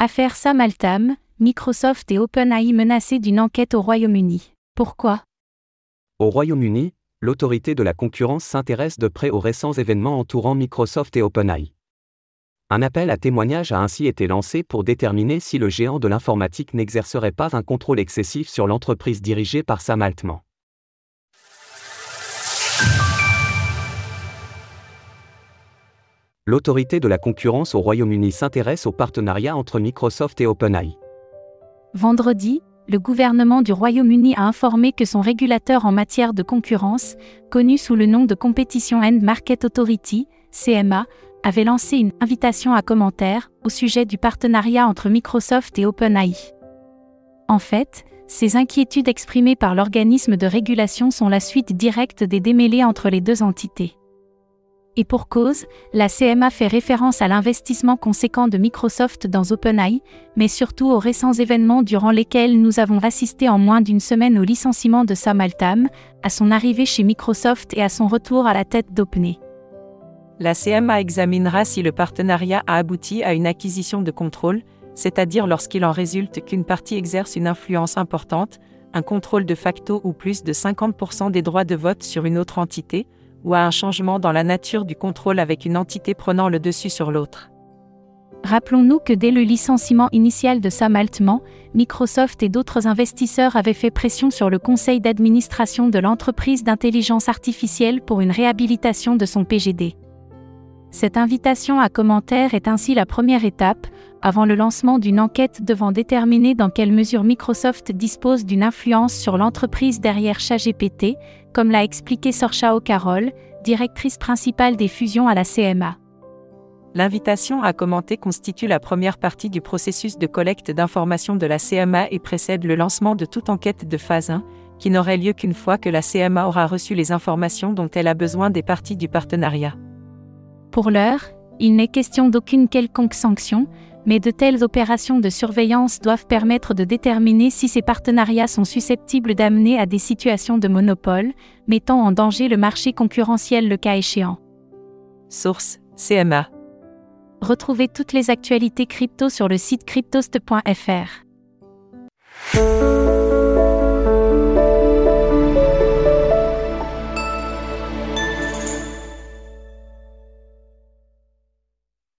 Affaire Sam Altam, Microsoft et OpenAI menacés d'une enquête au Royaume-Uni. Pourquoi? Au Royaume-Uni, l'autorité de la concurrence s'intéresse de près aux récents événements entourant Microsoft et OpenAI. Un appel à témoignage a ainsi été lancé pour déterminer si le géant de l'informatique n'exercerait pas un contrôle excessif sur l'entreprise dirigée par Sam Altman. L'autorité de la concurrence au Royaume-Uni s'intéresse au partenariat entre Microsoft et OpenAI. Vendredi, le gouvernement du Royaume-Uni a informé que son régulateur en matière de concurrence, connu sous le nom de Competition and Market Authority, CMA, avait lancé une invitation à commentaires au sujet du partenariat entre Microsoft et OpenAI. En fait, ces inquiétudes exprimées par l'organisme de régulation sont la suite directe des démêlés entre les deux entités. Et pour cause, la CMA fait référence à l'investissement conséquent de Microsoft dans OpenAI, mais surtout aux récents événements durant lesquels nous avons assisté en moins d'une semaine au licenciement de Sam Altam, à son arrivée chez Microsoft et à son retour à la tête d'OpenAI. La CMA examinera si le partenariat a abouti à une acquisition de contrôle, c'est-à-dire lorsqu'il en résulte qu'une partie exerce une influence importante, un contrôle de facto ou plus de 50% des droits de vote sur une autre entité, ou à un changement dans la nature du contrôle avec une entité prenant le dessus sur l'autre. Rappelons-nous que dès le licenciement initial de Sam Altman, Microsoft et d'autres investisseurs avaient fait pression sur le conseil d'administration de l'entreprise d'intelligence artificielle pour une réhabilitation de son PGD. Cette invitation à commentaires est ainsi la première étape, avant le lancement d'une enquête devant déterminer dans quelle mesure Microsoft dispose d'une influence sur l'entreprise derrière ChatGPT, comme l'a expliqué Sorcha O'Carroll, directrice principale des fusions à la CMA. L'invitation à commenter constitue la première partie du processus de collecte d'informations de la CMA et précède le lancement de toute enquête de phase 1, qui n'aurait lieu qu'une fois que la CMA aura reçu les informations dont elle a besoin des parties du partenariat. Pour l'heure, il n'est question d'aucune quelconque sanction, mais de telles opérations de surveillance doivent permettre de déterminer si ces partenariats sont susceptibles d'amener à des situations de monopole, mettant en danger le marché concurrentiel le cas échéant. Source CMA. Retrouvez toutes les actualités crypto sur le site cryptost.fr.